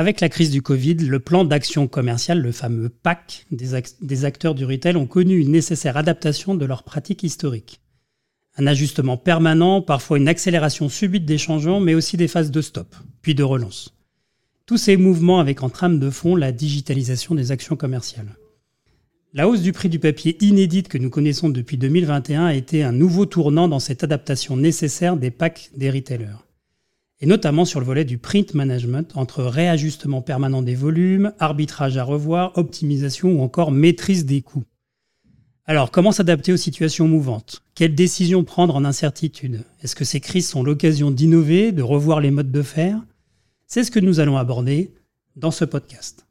Avec la crise du Covid, le plan d'action commerciale, le fameux PAC, des, acteurs du retail ont connu une nécessaire adaptation de leurs pratiques historiques. Un ajustement permanent, parfois une accélération subite des changements, mais aussi des phases de stop, puis de relance. Tous ces mouvements avec en trame de fond la digitalisation des actions commerciales. La hausse du prix du papier inédite que nous connaissons depuis 2021 a été un nouveau tournant dans cette adaptation nécessaire des packs des retailers et notamment sur le volet du print management, entre réajustement permanent des volumes, arbitrage à revoir, optimisation ou encore maîtrise des coûts. Alors, comment s'adapter aux situations mouvantes? Quelles décisions prendre en incertitude? Est-ce que ces crises sont l'occasion d'innover, de revoir les modes de faire? C'est ce que nous allons aborder dans ce podcast.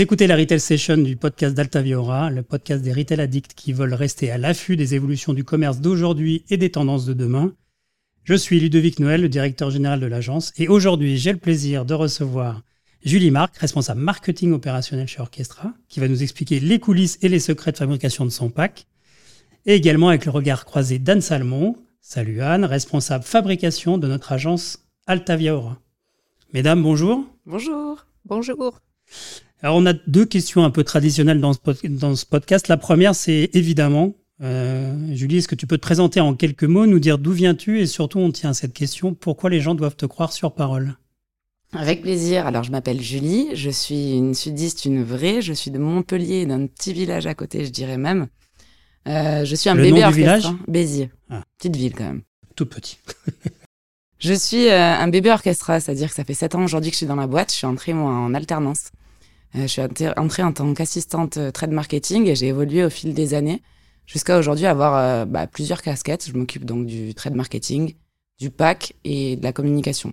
Écoutez la Retail Session du podcast d'Altaviora, le podcast des retail addicts qui veulent rester à l'affût des évolutions du commerce d'aujourd'hui et des tendances de demain. Je suis Ludovic Noël, le directeur général de l'agence, et aujourd'hui j'ai le plaisir de recevoir Julie Marc, responsable marketing opérationnel chez Orchestra, qui va nous expliquer les coulisses et les secrets de fabrication de son pack, et également avec le regard croisé d'Anne Salmon. Salut Anne, responsable fabrication de notre agence Altaviora. Mesdames, bonjour. Bonjour. Bonjour. Alors, on a deux questions un peu traditionnelles dans ce, podcast. La première, c'est évidemment, euh, Julie, est-ce que tu peux te présenter en quelques mots, nous dire d'où viens-tu et surtout, on tient à cette question, pourquoi les gens doivent te croire sur parole? Avec plaisir. Alors, je m'appelle Julie, je suis une sudiste, une vraie. Je suis de Montpellier, d'un petit village à côté, je dirais même. Euh, je suis un Le bébé nom du village? Béziers. Ah. Petite ville quand même. Tout petit. je suis euh, un bébé orchestra, c'est-à-dire que ça fait sept ans aujourd'hui que je suis dans la boîte. Je suis entrée moi en alternance. Euh, je suis entrée en tant qu'assistante euh, trade marketing et j'ai évolué au fil des années jusqu'à aujourd'hui avoir euh, bah, plusieurs casquettes. Je m'occupe donc du trade marketing, du pack et de la communication.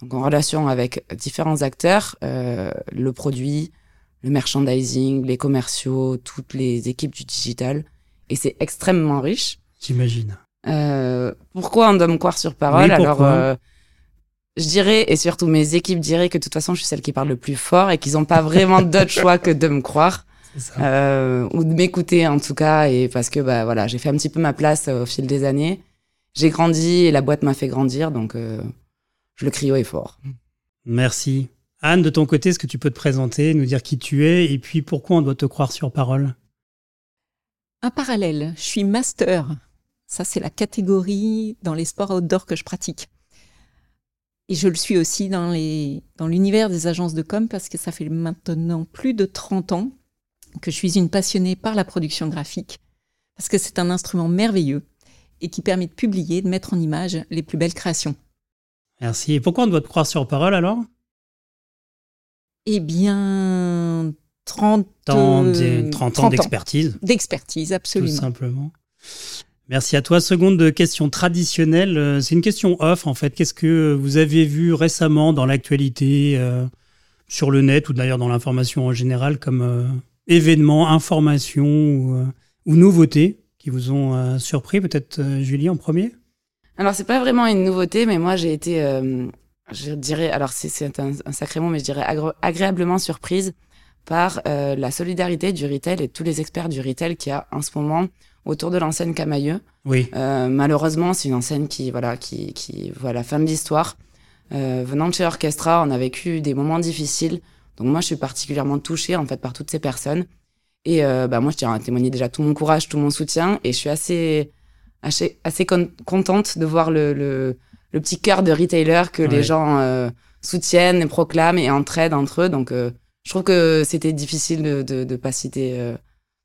Donc en relation avec différents acteurs, euh, le produit, le merchandising, les commerciaux, toutes les équipes du digital. Et c'est extrêmement riche. J'imagine. Euh, pourquoi on doit me croire sur parole? Alors, je dirais, et surtout mes équipes diraient que de toute façon, je suis celle qui parle le plus fort et qu'ils n'ont pas vraiment d'autre choix que de me croire. Euh, ou de m'écouter en tout cas, et parce que bah voilà, j'ai fait un petit peu ma place euh, au fil des années. J'ai grandi et la boîte m'a fait grandir, donc euh, je le crie haut et fort. Merci. Anne, de ton côté, est-ce que tu peux te présenter, nous dire qui tu es et puis pourquoi on doit te croire sur parole? Un parallèle, je suis master. Ça, c'est la catégorie dans les sports outdoor que je pratique. Et je le suis aussi dans les dans l'univers des agences de com parce que ça fait maintenant plus de 30 ans que je suis une passionnée par la production graphique parce que c'est un instrument merveilleux et qui permet de publier, de mettre en image les plus belles créations. Merci. Et pourquoi on doit te croire sur parole alors? Eh bien, 30, 30, 30 ans d'expertise. D'expertise, absolument. Tout simplement. Merci à toi. Seconde question traditionnelle, euh, c'est une question off en fait. Qu'est-ce que vous avez vu récemment dans l'actualité, euh, sur le net ou d'ailleurs dans l'information en général comme euh, événements, informations ou, ou, nouveautés qui vous ont surpris Peut-être Julie en premier? Alors c'est pas vraiment une nouveauté, mais moi j'ai été, je dirais, alors c'est un, un, sacré mot, mais je dirais agréablement surprise par la solidarité du retail et tous les experts du retail qui a en ce moment autour de l'enseigne Camailleux. Oui. Euh, malheureusement, c'est une enseigne qui, voilà, qui, qui voit la fin de l'histoire. Euh, venant de chez Orchestra, on a vécu des moments difficiles. Donc moi, je suis particulièrement touchée en fait par toutes ces personnes. Et euh, bah moi, je tiens à témoigner déjà tout mon courage, tout mon soutien. Et je suis assez, assez, assez contente de voir le, le, le, petit cœur de retailer que les gens euh, soutiennent et proclament et entraident entre eux. Donc, euh, je trouve que c'était difficile de, de, de pas citer euh,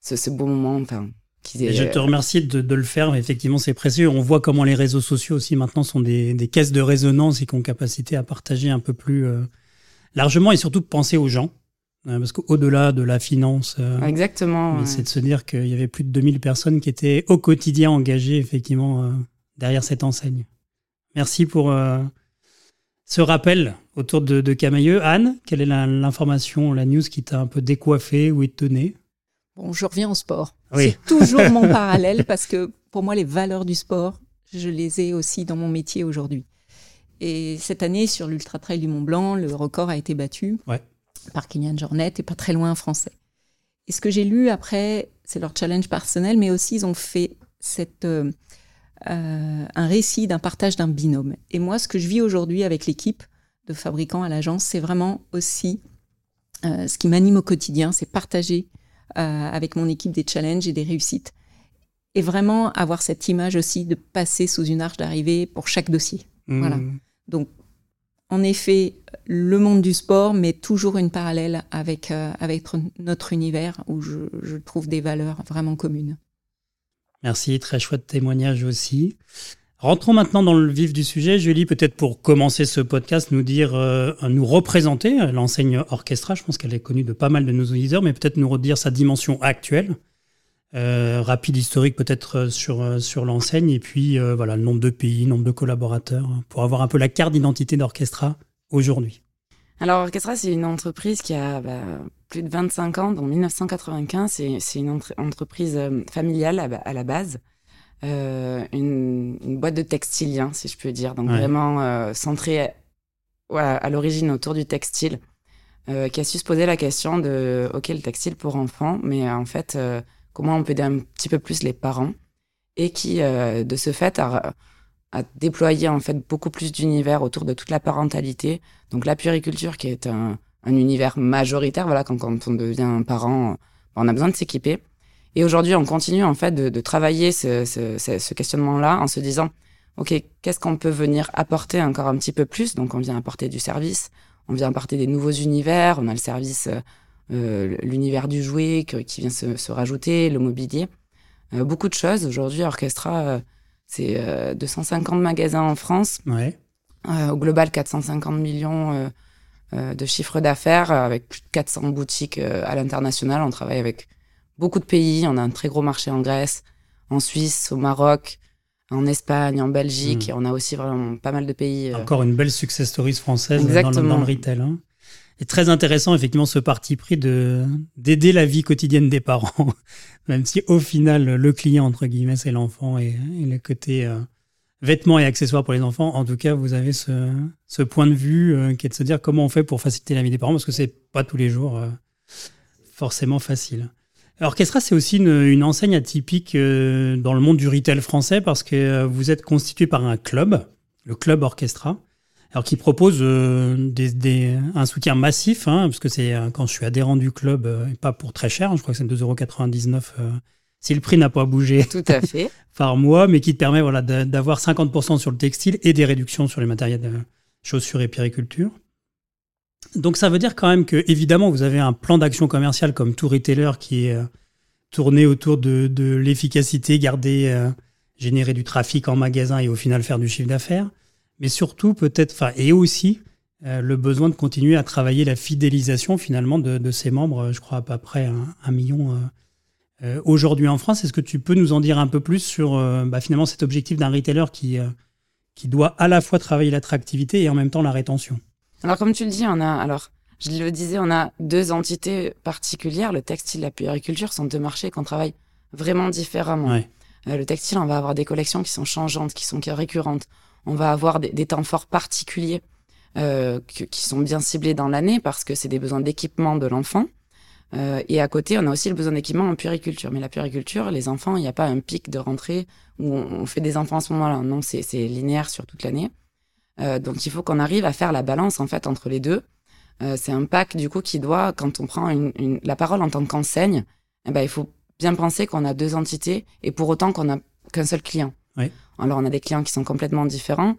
ce, ce beau moment. Enfin, je te remercie de, le faire. Effectivement, c'est précieux. On voit comment les réseaux sociaux aussi maintenant sont des, caisses de résonance et qui ont capacité à partager un peu plus euh, largement et surtout penser aux gens. Euh, parce qu'au-delà de la finance, euh, exactement, c'est de se dire qu'il y avait plus de 2000 personnes qui étaient au quotidien engagées effectivement derrière cette enseigne. Merci pour ce rappel autour de, de Camailleux. Anne, quelle est l'information, la, news qui t'a un peu décoiffé ou étonné Bon, je reviens au sport. C'est toujours mon parallèle parce que pour moi, les valeurs du sport, je les ai aussi dans mon métier aujourd'hui. Et cette année, sur l'Ultra Trail du Mont Blanc, le record a été battu. Ouais. par Kylian Jornet et pas très loin français. Et ce que j'ai lu après, c'est leur challenge personnel, mais aussi ils ont fait cette, euh, euh, un récit d'un partage d'un binôme. Et moi, ce que je vis aujourd'hui avec l'équipe de fabricants à l'agence, c'est vraiment aussi euh, ce qui m'anime au quotidien, c'est partager avec mon équipe des challenges et des réussites. Et vraiment avoir cette image aussi de passer sous une arche d'arrivée pour chaque dossier. Mmh. Voilà. Donc, en effet, le monde du sport, mais toujours une parallèle avec, avec notre univers où je, je trouve des valeurs vraiment communes. Merci, très chouette témoignage aussi. Rentrons maintenant dans le vif du sujet. Julie, peut-être pour commencer ce podcast, nous dire, euh, nous représenter euh, l'enseigne Orchestra. Je pense qu'elle est connue de pas mal de nos auditeurs, mais peut-être nous redire sa dimension actuelle. Euh, rapide historique peut-être sur, sur l'enseigne, et puis voilà, le nombre de pays, nombre de collaborateurs, pour avoir un peu la carte d'identité d'Orchestra aujourd'hui. Alors, Orchestra, c'est une entreprise qui a bah, plus de 25 ans, en 1995. C'est une entreprise familiale à, la base. Euh, une, boîte de textiliens, si je peux dire. Donc, vraiment euh, centrée à, l'origine autour du textile. qui a su se poser la question de, OK, le textile pour enfants, mais en fait, comment on peut aider un petit peu plus les parents et qui, de ce fait, a, à déployer en fait beaucoup plus d'univers autour de toute la parentalité. Donc la puriculture qui est un, un univers majoritaire, voilà, quand, quand, on devient un parent, on a besoin de s'équiper. Et aujourd'hui, on continue en fait de, de travailler ce, ce, ce questionnement-là en se disant, ok, qu'est-ce qu'on peut venir apporter encore un petit peu plus? Donc on vient apporter du service, on vient apporter des nouveaux univers, on a le service, euh, l'univers du jouet qui vient se, se rajouter, le mobilier, euh, beaucoup de choses. Aujourd'hui, Orchestra euh, c'est 250 euh, magasins en France. Euh, au global, 450 millions euh, de chiffre d'affaires, avec plus de 400 boutiques à l'international. On travaille avec beaucoup de pays. On a un très gros marché en Grèce, en Suisse, au Maroc, en Espagne, en Belgique. Hmm. Et on a aussi vraiment pas mal de pays. Encore une belle success story française dans le, dans le, retail. Hein est très intéressant, effectivement, ce parti pris de d'aider la vie quotidienne des parents, même si au final, le client, entre guillemets, c'est l'enfant et, le côté euh, vêtements et accessoires pour les enfants. En tout cas, vous avez ce, ce point de vue euh, qui est de se dire comment on fait pour faciliter la vie des parents, parce que c'est pas tous les jours euh, forcément facile. Orchestra, c'est aussi une, une, enseigne atypique dans le monde du retail français parce que vous êtes constitué par un club, le club Orchestra alors qui propose euh, des, un soutien massif, hein, parce que c'est euh, quand je suis adhérent du club, euh, et pas pour très cher, je crois que c'est 2,99€ si le prix n'a pas bougé Tout à fait. par mois, mais qui te permet voilà, d'avoir 50% sur le textile et des réductions sur les matériels de chaussures et périculture. Donc ça veut dire quand même que, évidemment, vous avez un plan d'action commercial comme tout retailer qui est tourné autour de, l'efficacité, garder, générer du trafic en magasin et au final faire du chiffre d'affaires mais surtout peut-être, et aussi euh, le besoin de continuer à travailler la fidélisation finalement de, de ses membres, je crois à peu près un, million euh, euh, aujourd'hui en France. Est-ce que tu peux nous en dire un peu plus sur bah, finalement cet objectif d'un retailer qui, qui doit à la fois travailler l'attractivité et en même temps la rétention? Alors comme tu le dis, on a alors je le disais, on a deux entités particulières. Le textile et la puériculture sont deux marchés qu'on travaille vraiment différemment. le textile, on va avoir des collections qui sont changeantes, qui sont récurrentes on va avoir des, temps forts particuliers euh, qui sont bien ciblés dans l'année parce que c'est des besoins d'équipement de l'enfant. Euh, et à côté, on a aussi le besoin d'équipement en puriculture. Mais la puriculture, les enfants, il n'y a pas un pic de rentrée où on, fait des enfants à ce moment-là. Non, c'est linéaire sur toute l'année. Euh, donc il faut qu'on arrive à faire la balance en fait entre les deux. c'est un pack du coup qui doit, quand on prend une, la parole en tant qu'enseigne, eh ben, il faut bien penser qu'on a deux entités et pour autant qu'on n'a qu'un seul client. Alors, on a des clients qui sont complètement différents.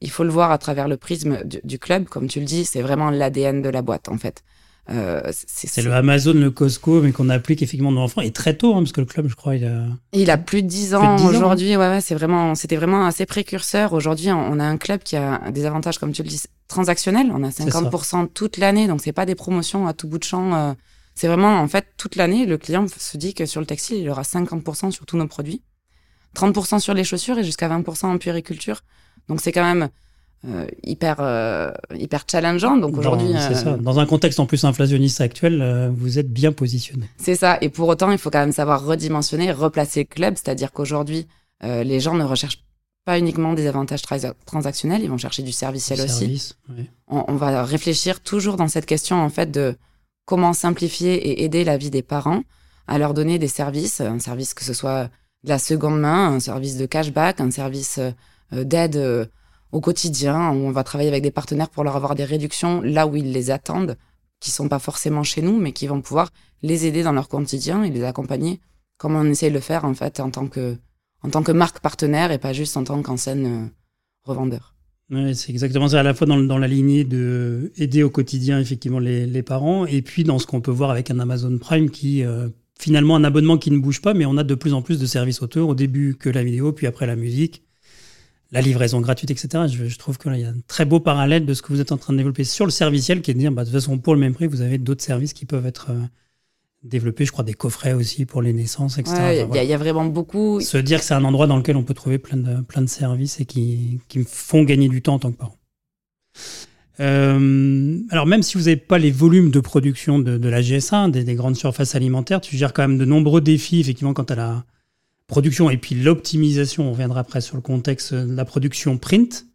Il faut le voir à travers le prisme du, club, comme tu le dis, c'est vraiment l'ADN de la boîte, en fait. Euh, c'est le Amazon, le Costco, mais qu'on applique effectivement dans l'enfant. Et très tôt, hein, parce que le club, je crois, il a. Il a plus de 10 ans aujourd'hui. Ouais, ouais, c'est vraiment, c'était vraiment assez précurseur. Aujourd'hui, on a un club qui a des avantages, comme tu le dis, transactionnels. On a 50% toute l'année, donc c'est pas des promotions à tout bout de champ. Euh, c'est vraiment, en fait, toute l'année, le client se dit que sur le textile, il aura 50% sur tous nos produits. 30% sur les chaussures et jusqu'à 20% en puériculture. Donc c'est quand même euh, hyper euh, hyper challengeant. Donc aujourd'hui, euh, Dans un contexte en plus inflationniste actuel, vous êtes bien positionné. C'est ça. Et pour autant, il faut quand même savoir redimensionner, replacer le club. C'est-à-dire qu'aujourd'hui, les gens ne recherchent pas uniquement des avantages transactionnels, ils vont chercher du serviciel aussi. on, va réfléchir toujours dans cette question en fait de comment simplifier et aider la vie des parents à leur donner des services, un service que ce soit de la seconde main, un service de cashback, un service euh, d'aide euh, au quotidien, on va travailler avec des partenaires pour leur avoir des réductions là où ils les attendent, qui sont pas forcément chez nous, mais qui vont pouvoir les aider dans leur quotidien et les accompagner, comme on essaye de le faire en fait en tant que en tant que marque partenaire et pas juste en tant qu'enseigne euh, revendeur. Ouais, c'est exactement ça, à la fois dans, dans, la lignée de aider au quotidien effectivement les, les parents, et puis dans ce qu'on peut voir avec un Amazon Prime qui finalement un abonnement qui ne bouge pas, mais on a de plus en plus de services auteurs, au début que la vidéo, puis après la musique, la livraison gratuite, etc. Je, trouve qu'il y a un très beau parallèle de ce que vous êtes en train de développer sur le serviciel, qui est de dire, bah, de toute façon, pour le même prix, vous avez d'autres services qui peuvent être euh, développés, je crois, des coffrets aussi pour les naissances, etc. Il y, a vraiment beaucoup. Se dire que c'est un endroit dans lequel on peut trouver plein de, plein de services et qui, qui font gagner du temps en tant que parent. Euh, alors même si vous n'avez pas les volumes de production de, la GS1, des, grandes surfaces alimentaires, tu gères quand même de nombreux défis effectivement quant à la production et puis l'optimisation. On reviendra après sur le contexte de la production print.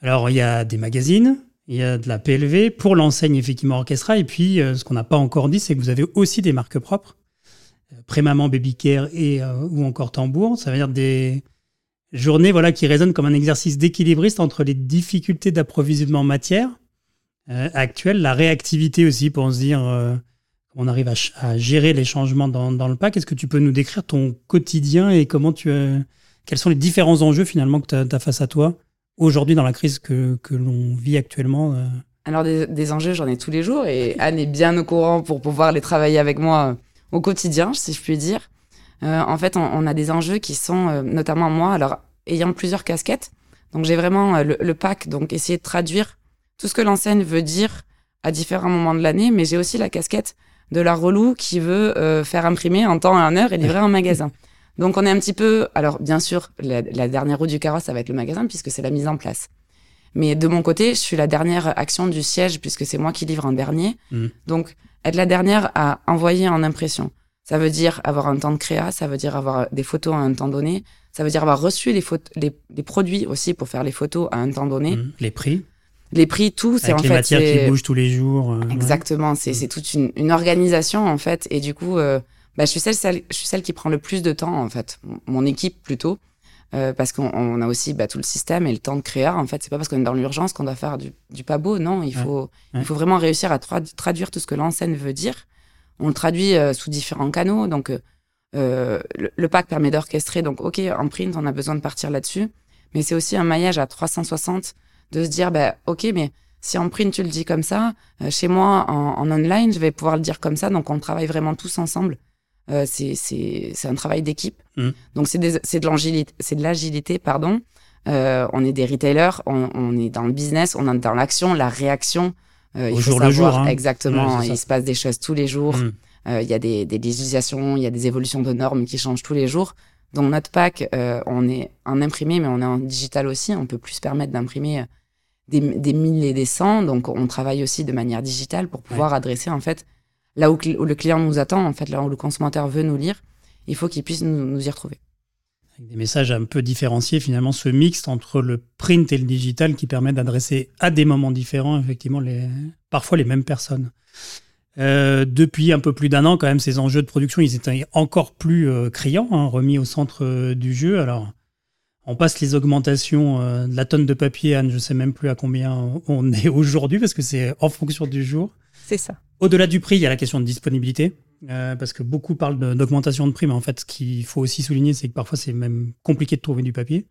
Alors il y a des magazines, il y a de la PLV pour l'enseigne effectivement Orchestra et puis euh, ce qu'on n'a pas encore dit, c'est que vous avez aussi des marques propres, euh, Prémaman, Baby Care et ou encore Tambour. Ça veut dire des journée voilà, qui résonne comme un exercice d'équilibriste entre les difficultés d'approvisionnement en matière euh, actuelle, la réactivité aussi pour se dire euh, on arrive à, gérer les changements dans, le pack. Est-ce que tu peux nous décrire ton quotidien et comment tu quels sont les différents enjeux finalement que tu as, face à toi aujourd'hui dans la crise que, l'on vit actuellement euh? Alors des, enjeux, j'en ai tous les jours et Anne est bien au courant pour pouvoir les travailler avec moi au quotidien, si je puis dire. Euh, en fait, on, a des enjeux qui sont, euh, notamment moi, alors ayant plusieurs casquettes. Donc j'ai vraiment euh, le, pack, donc essayer de traduire tout ce que l'enseigne veut dire à différents moments de l'année, mais j'ai aussi la casquette de la relou qui veut faire imprimer en temps et en heure et livrer en magasin. Donc on est un petit peu, alors bien sûr, la, dernière roue du carrosse, ça va être le magasin puisque c'est la mise en place. Mais de mon côté, je suis la dernière action du siège puisque c'est moi qui livre en dernier. Mmh. Donc être la dernière à envoyer en impression. Ça veut dire avoir un temps de créa, ça veut dire avoir des photos à un temps donné, ça veut dire avoir reçu les, les, produits aussi pour faire les photos à un temps donné. Mmh. les prix Les prix, tout, c'est en les fait. Les matières qui bougent tous les jours. Euh, Exactement, c'est mmh. toute une, organisation en fait. Et du coup, euh, bah, je, suis celle, je suis celle qui prend le plus de temps en fait, mon équipe plutôt. Euh, parce qu'on a aussi bah, tout le système et le temps de créer. En fait, c'est pas parce qu'on est dans l'urgence qu'on doit faire du, du pas beau. Non, il faut, il faut vraiment réussir à traduire tout ce que l'enseigne veut dire on le traduit euh, sous différents canaux. Donc, euh, le, pack permet d'orchestrer. Donc, OK, en print, on a besoin de partir là-dessus. Mais c'est aussi un maillage à 360 de se dire, bah, OK, mais si en print, tu le dis comme ça, chez moi, en, online, je vais pouvoir le dire comme ça. Donc, on travaille vraiment tous ensemble. c'est un travail d'équipe. Mmh. Donc, c'est de l'agilité, pardon. on est des retailers, on, on, est dans le business, on est dans l'action, la réaction. Euh, Au jour le jour. Hein. Exactement. il se passe des choses tous les jours. Mm. Euh, il y a des, des législations, il y a des évolutions de normes qui changent tous les jours. Donc notre pack, euh, on est en imprimé, mais on est en digital aussi. On peut plus se permettre d'imprimer des, des mille et des cents. Donc on travaille aussi de manière digitale pour pouvoir adresser en fait là où, le client nous attend, en fait là où le consommateur veut nous lire. Il faut qu'il puisse nous y retrouver des messages un peu différenciés, finalement, ce mixte entre le print et le digital qui permet d'adresser à des moments différents, effectivement, les, parfois les mêmes personnes. Euh, depuis un peu plus d'un an, quand même, ces enjeux de production, ils étaient encore plus euh, criants, hein, remis au centre euh, du jeu. Alors, on passe les augmentations de la tonne de papier, Anne, je sais même plus à combien on est aujourd'hui, parce que c'est en fonction du jour. C'est ça. Au-delà du prix, il y a la question de disponibilité. Euh, parce que beaucoup parlent d'augmentation de, prix, mais en fait, ce qu'il faut aussi souligner, c'est que parfois, c'est même compliqué de trouver du papier.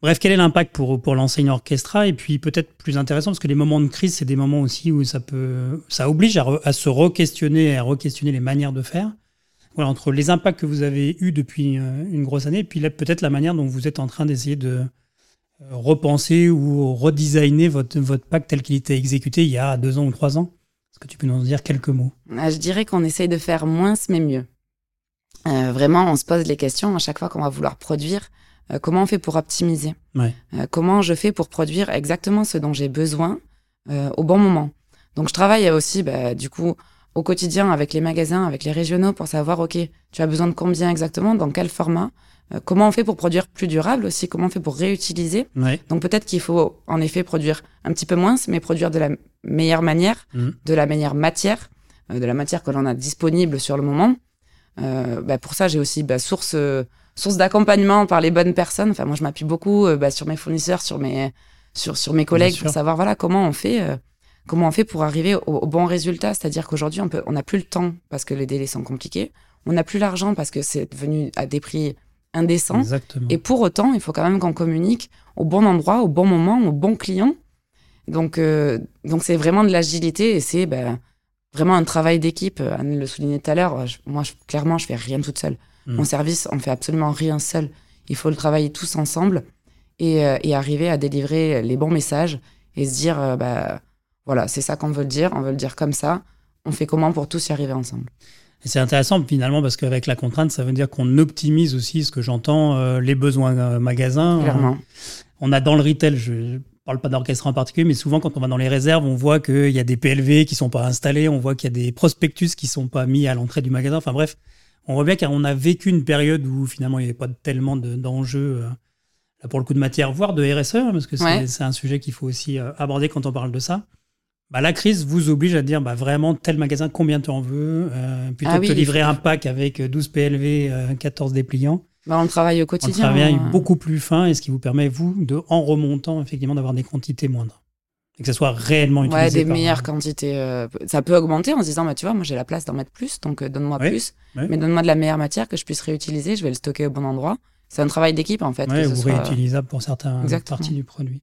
Bref, quel est l'impact pour, pour l'enseignant orchestra? Et puis, peut-être plus intéressant, parce que les moments de crise, c'est des moments aussi où ça peut, ça oblige à, se re-questionner, à re-questionner les manières de faire. Voilà, entre les impacts que vous avez eus depuis euh, une grosse année, et puis peut-être la manière dont vous êtes en train d'essayer de euh, repenser ou redesigner votre, votre pacte tel qu'il était exécuté il y a deux ans ou trois ans que tu peux nous en dire quelques mots? Ah, Je dirais qu'on essaye de faire moins mais mieux. Euh, vraiment, on se pose les questions à chaque fois qu'on va vouloir produire. Euh, comment on fait pour optimiser? Euh, Comment je fais pour produire exactement ce dont j'ai besoin au bon moment? Donc, je travaille aussi, bah, du coup, au quotidien avec les magasins, avec les régionaux pour savoir, OK, tu as besoin de combien exactement, dans quel format, euh, comment on fait pour produire plus durable aussi, comment on fait pour réutiliser. Donc peut-être qu'il faut en effet produire un petit peu moins, mais produire de la meilleure manière, mmh. de la meilleure matière, euh, de la matière que l'on a disponible sur le moment. Euh, bah, pour ça, j'ai aussi bah, source, source d'accompagnement par les bonnes personnes. Enfin, moi, je m'appuie beaucoup bah, sur mes fournisseurs, sur mes, sur, sur mes collègues pour savoir voilà comment on fait comment on fait pour arriver au, bon résultat? C'est-à-dire qu'aujourd'hui, on n'a plus le temps parce que les délais sont compliqués. On n'a plus l'argent parce que c'est devenu à des prix indécents. Et pour autant, il faut quand même qu'on communique au bon endroit, au bon moment, au bon client. Donc, euh, donc c'est vraiment de l'agilité et c'est ben, vraiment un travail d'équipe. Anne le soulignait tout à l'heure. Moi, clairement, je fais rien toute seule. Hmm. Mon service, on fait absolument rien seul. Il faut le travailler tous ensemble et, euh, et, arriver à délivrer les bons messages et se dire, euh, bah, voilà, c'est ça qu'on veut dire, on veut le dire comme ça. On fait comment pour tous y arriver ensemble? C'est intéressant finalement parce qu'avec la contrainte, ça veut dire qu'on optimise aussi ce que j'entends, euh, les besoins euh, magasins. Clairement. on a dans le retail, je ne parle pas d'orchestre en particulier, mais souvent quand on va dans les réserves, on voit qu'il y a des PLV qui sont pas installés, on voit qu'il y a des prospectus qui sont pas mis à l'entrée du magasin. Enfin bref, on voit bien qu'on a vécu une période où finalement il n'y avait pas tellement d'enjeux. Euh, pour le coup de matière, voire de RSE, hein, parce que c'est un sujet qu'il faut aussi aborder quand on parle de ça. Bah, la crise vous oblige à dire bah, vraiment tel magasin, combien tu en veux, euh, plutôt ah que de te livrer un pack avec 12 PLV, 14 dépliants. Bah, on travaille au quotidien. On travaille hein. beaucoup plus fin et ce qui vous permet, vous, de, en remontant, effectivement, d'avoir des quantités moindres. Et que ça soit réellement utilisé. Ouais, des meilleures quantités. Euh, ça peut augmenter en se disant, bah, tu vois, moi j'ai la place d'en mettre plus, donc euh, donne-moi plus. Mais donne-moi de la meilleure matière que je puisse réutiliser, je vais le stocker au bon endroit. C'est un travail d'équipe en fait. Ouais, ou réutilisable pour certaines parties du produit.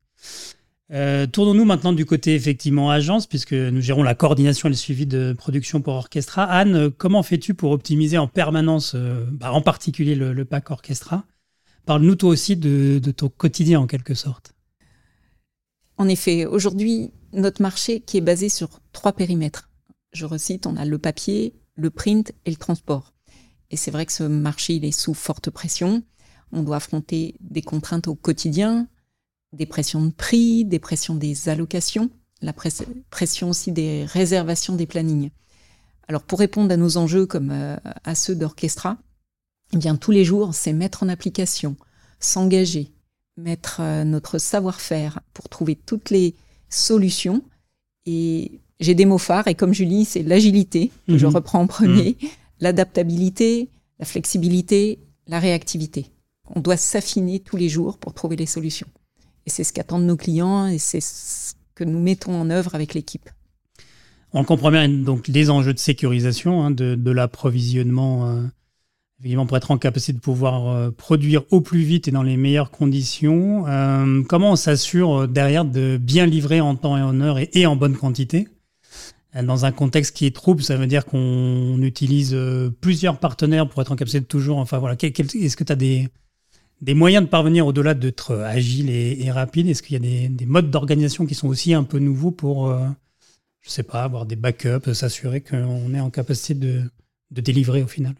Euh, tournons-nous maintenant du côté effectivement agence, puisque nous gérons la coordination et le suivi de production pour Orchestra. Anne, comment fais-tu pour optimiser en permanence, euh, bah, en particulier le, pack Orchestra? Parle-nous toi aussi de, ton quotidien en quelque sorte. En effet, aujourd'hui, notre marché qui est basé sur trois périmètres. Je recite, on a le papier, le print et le transport. Et c'est vrai que ce marché, il est sous forte pression. On doit affronter des contraintes au quotidien, des pressions de prix, des pressions des allocations, la pression aussi des réservations des plannings. Alors pour répondre à nos enjeux comme euh, à ceux d'Orchestra, eh bien tous les jours, c'est mettre en application, s'engager, mettre euh, notre savoir-faire pour trouver toutes les solutions. Et j'ai des mots phares, et comme Julie, c'est l'agilité que je mhm. reprends en premier, mhm. l'adaptabilité, la flexibilité, la réactivité. On doit s'affiner tous les jours pour trouver les solutions. Et c'est ce qu'attendent nos clients et c'est ce que nous mettons en œuvre avec l'équipe. On comprend bien donc les enjeux de sécurisation hein, de, l'approvisionnement, euh, évidemment pour être en capacité de pouvoir euh, produire au plus vite et dans les meilleures conditions. Euh, comment on s'assure derrière de bien livrer en temps et en heure et, en bonne quantité? Dans un contexte qui est trouble, ça veut dire qu'on utilise plusieurs partenaires pour être en capacité de toujours. Enfin voilà, est-ce que tu as des, des moyens de parvenir au-delà d'être agile et, rapide? Est-ce qu'il y a des, modes d'organisation qui sont aussi un peu nouveaux pour, euh, je sais pas, avoir des backups, s'assurer qu'on est en capacité de, délivrer au final?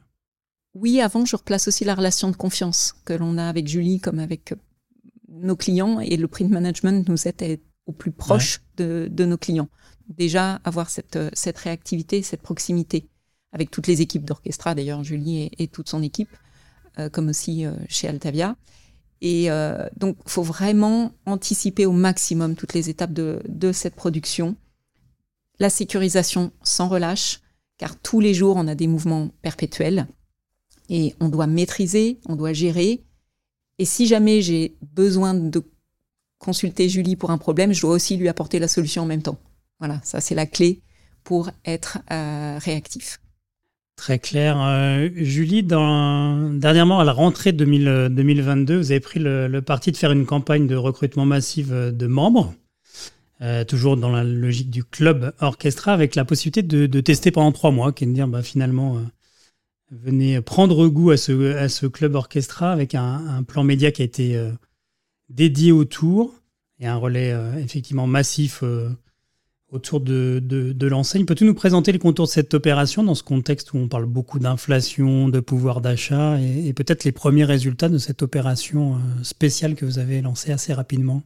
Oui, avant, je replace aussi la relation de confiance que l'on a avec Julie comme avec nos clients et le print management nous aide à être au plus proche de, nos clients. Déjà, avoir cette, cette réactivité, cette proximité avec toutes les équipes d'orchestra, d'ailleurs, Julie et toute son équipe euh, comme aussi euh, chez Altavia. Et euh, donc, il faut vraiment anticiper au maximum toutes les étapes de, cette production. La sécurisation sans relâche, car tous les jours, on a des mouvements perpétuels et on doit maîtriser, on doit gérer. Et si jamais j'ai besoin de consulter Julie pour un problème, je dois aussi lui apporter la solution en même temps. Voilà, ça c'est la clé pour être réactif. Très clair. Euh, Julie, dernièrement, à la rentrée 2022, vous avez pris le, parti de faire une campagne de recrutement massive de membres, euh, toujours dans la logique du club orchestra, avec la possibilité de, tester pendant trois mois, qui est de dire bah, finalement, euh, venez prendre goût à ce, à ce club orchestra avec un, un plan média qui a été dédié autour et un relais effectivement massif autour de, de, l'enseigne. Peux-tu nous présenter les contours de cette opération dans ce contexte où on parle beaucoup d'inflation, de pouvoir d'achat et, peut-être les premiers résultats de cette opération euh, spéciale que vous avez lancée assez rapidement?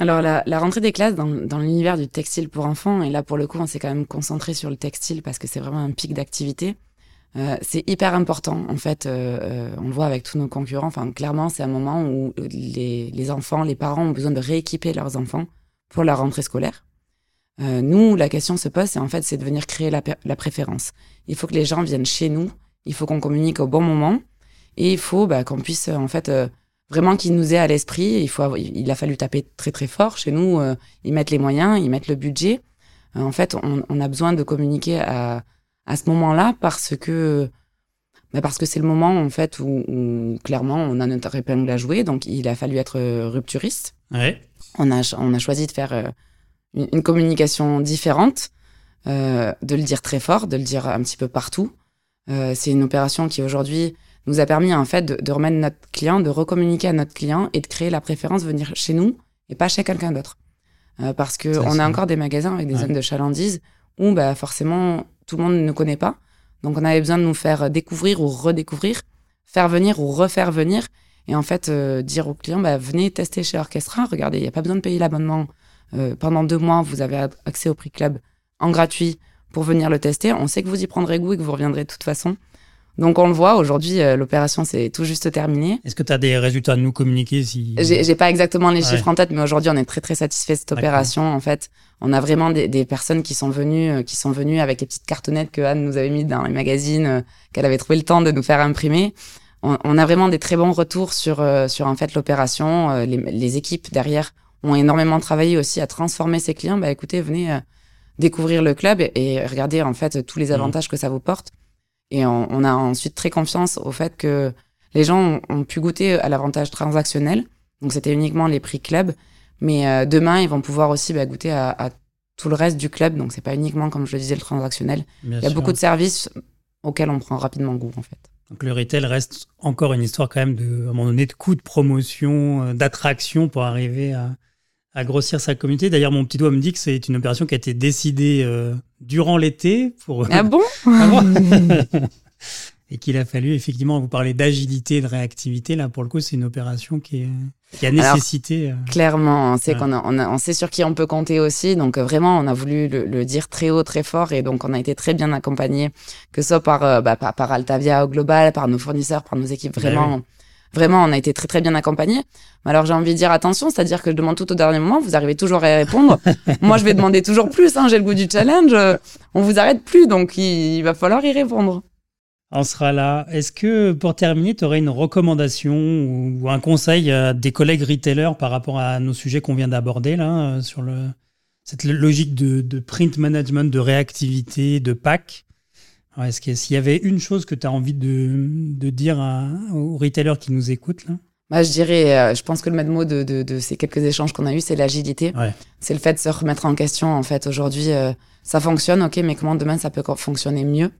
Alors la, rentrée des classes dans, l'univers du textile pour enfants, et là pour le coup on s'est quand même concentré sur le textile parce que c'est vraiment un pic d'activité, euh, c'est hyper important en fait, euh, euh, on le voit avec tous nos concurrents, enfin clairement c'est un moment où les, enfants, les parents ont besoin de rééquiper leurs enfants pour la rentrée scolaire. Nous, la question se pose, c'est en fait c'est de venir créer la, la, préférence. Il faut que les gens viennent chez nous, il faut qu'on communique au bon moment, et il faut bah, qu'on puisse en fait vraiment qu'il nous ait à l'esprit. Il faut, il a fallu taper très très fort chez nous. Euh, ils mettent les moyens, ils mettent le budget. Euh, en fait, on, a besoin de communiquer à, à ce moment-là parce que bah parce que c'est le moment en fait où, clairement on a notre épingle à jouer. Donc il a fallu être rupturiste. Ouais. On a on a choisi de faire euh, une, une communication différente, euh, de le dire très fort, de le dire un petit peu partout. Euh, c'est une opération qui aujourd'hui nous a permis en fait de, remettre notre client, de recommuniquer à notre client et de créer la préférence de venir chez nous et pas chez quelqu'un d'autre. Euh, parce que on a encore des magasins avec des zones de chalandise où bah, forcément tout le monde ne connaît pas. Donc on avait besoin de nous faire découvrir ou redécouvrir, faire venir ou refaire venir et en fait euh, dire aux clients bah, venez tester chez Orchestra, regardez, il n'y a pas besoin de payer l'abonnement. Euh, pendant deux mois, vous avez accès au prix club en gratuit pour venir le tester. On sait que vous y prendrez goût et que vous reviendrez de toute façon. Donc on le voit aujourd'hui, euh, l'opération c'est tout juste terminée. Est-ce que tu as des résultats à nous communiquer si J'ai pas exactement les chiffres en tête, mais aujourd'hui on est très très satisfait de cette opération. En fait, on a vraiment des, des, personnes qui sont venues, euh, qui sont venues avec les petites cartonnettes que Anne nous avait mis dans les magazines, euh, qu'elle avait trouvé le temps de nous faire imprimer. On, on a vraiment des très bons retours sur sur en fait l'opération. Les, les, équipes derrière ont énormément travaillé aussi à transformer ces clients. Bah écoutez, venez découvrir le club et, et regardez en fait tous les mmh. avantages que ça vous porte. Et on, a ensuite très confiance au fait que les gens ont, pu goûter à l'avantage transactionnel. Donc c'était uniquement les prix club. Mais euh, demain, ils vont pouvoir aussi bah, goûter à, tout le reste du club. Donc c'est pas uniquement, comme je le disais, le transactionnel. Il y a beaucoup de services auxquels on prend rapidement goût en fait. Donc le retail reste encore une histoire quand même de, à un moment donné, de coûts de promotion, euh, d'attraction pour arriver à, à grossir sa communauté. D'ailleurs, mon petit doigt me dit que c'est une opération qui a été décidée euh, durant l'été. Pour... Ah bon, ah Et qu'il a fallu effectivement vous parler d'agilité, de réactivité. Là, pour le coup, c'est une opération qui, est, qui a nécessité. Euh, clairement, on sait qu'on a, on, a, on sait sur qui on peut compter aussi. Donc euh, vraiment, on a voulu le, dire très haut, très fort, et donc on a été très bien accompagné, que ce soit par, bah, par, Altavia au global, par nos fournisseurs, par nos équipes. Ben vraiment. Vraiment, on a été très très bien accompagnés. Alors j'ai envie de dire attention, c'est-à-dire que je demande tout au dernier moment, vous arrivez toujours à répondre. Moi, je vais demander toujours plus. Hein, j'ai le goût du challenge. On vous arrête plus, donc il, va falloir y répondre. On sera là. Est-ce que pour terminer, tu aurais une recommandation ou un conseil à des collègues retailers par rapport à nos sujets qu'on vient d'aborder là sur le cette logique de, de, print management, de réactivité, de pack? Est-ce qu'il s'il y avait une chose que tu as envie de, dire aux retailers qui nous écoutent là bah, je dirais, euh, je pense que le maître mot de, ces quelques échanges qu'on a eus, c'est l'agilité. C'est le fait de se remettre en question. En fait, aujourd'hui, euh, ça fonctionne, ok, mais comment demain ça peut fonctionner mieux?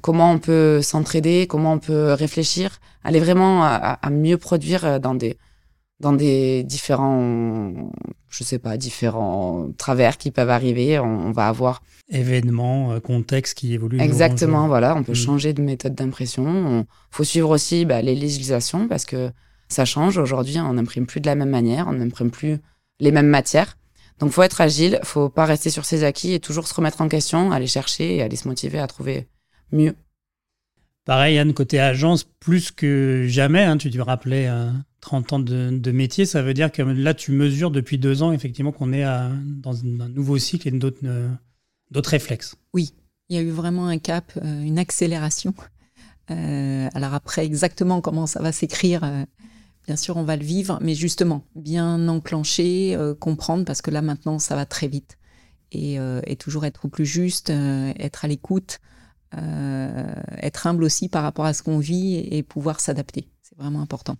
Comment on peut s'entraider? Comment on peut réfléchir? Aller vraiment à mieux produire euh, dans des dans des différents, je sais pas, différents travers qui peuvent arriver. On, va avoir événements, euh, contextes qui évoluent. Exactement, voilà. On peut mm. changer de méthode d'impression. Il faut suivre aussi bah, les législations parce que ça change. Aujourd'hui, on n'imprime plus de la même manière, on n'imprime plus les mêmes matières. Donc, faut être agile, faut pas rester sur ses acquis et toujours se remettre en question, aller chercher et aller se motiver à trouver mieux. Pareil, Anne, côté agence, plus que jamais, hein, tu te rappelais 30 ans de, métier, ça veut dire que là, tu mesures depuis deux ans, effectivement, qu'on est dans un nouveau cycle et euh, d'autres réflexes. Oui, il y a eu vraiment un cap, euh, une accélération. Euh, alors après, exactement comment ça va s'écrire, bien sûr, on va le vivre, mais justement, bien enclencher, comprendre, parce que là, maintenant, ça va très vite. Et, toujours être plus juste, être à l'écoute, être humble aussi par rapport à ce qu'on vit et pouvoir s'adapter. C'est vraiment important.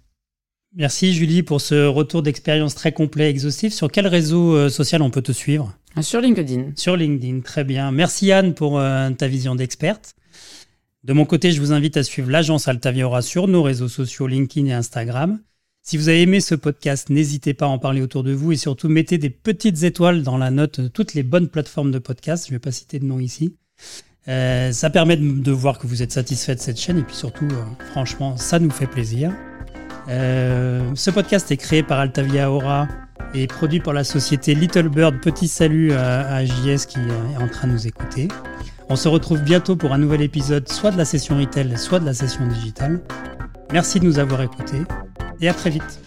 Merci Julie pour ce retour d'expérience très complet, exhaustif. Sur quel réseau euh, social on peut te suivre? Sur LinkedIn. Sur LinkedIn, très bien. Merci Anne pour euh, ta vision d'experte. De mon côté, je vous invite à suivre l'agence Altaviora sur nos réseaux sociaux LinkedIn et Instagram. Si vous avez aimé ce podcast, n'hésitez pas à en parler autour de vous et surtout mettez des petites étoiles dans la note de toutes les bonnes plateformes de podcast. Je ne vais pas citer de nom ici. Euh, ça permet de, voir que vous êtes satisfait de cette chaîne et puis surtout, franchement, ça nous fait plaisir. Euh, ce podcast est créé par Altavia Aura et produit par la société Little Bird. Petit salut à, JS qui est en train de nous écouter. On se retrouve bientôt pour un nouvel épisode, soit de la session retail, soit de la session digitale. Merci de nous avoir écoutés et à très vite.